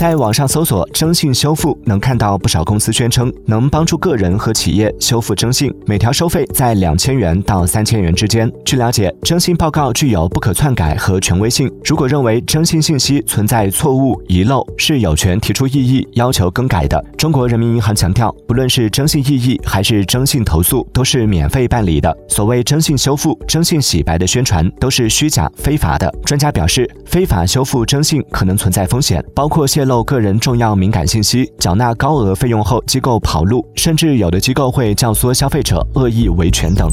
在网上搜索“征信修复”，能看到不少公司宣称能帮助个人和企业修复征信，每条收费在两千元到三千元之间。据了解，征信报告具有不可篡改和权威性，如果认为征信信息存在错误遗漏，是有权提出异议，要求更改的。中国人民银行强调，不论是征信异议还是征信投诉，都是免费办理的。所谓征信修复、征信洗白的宣传都是虚假非法的。专家表示，非法修复征信可能存在风险，包括泄露。个人重要敏感信息，缴纳高额费用后，机构跑路，甚至有的机构会教唆消费者恶意维权等。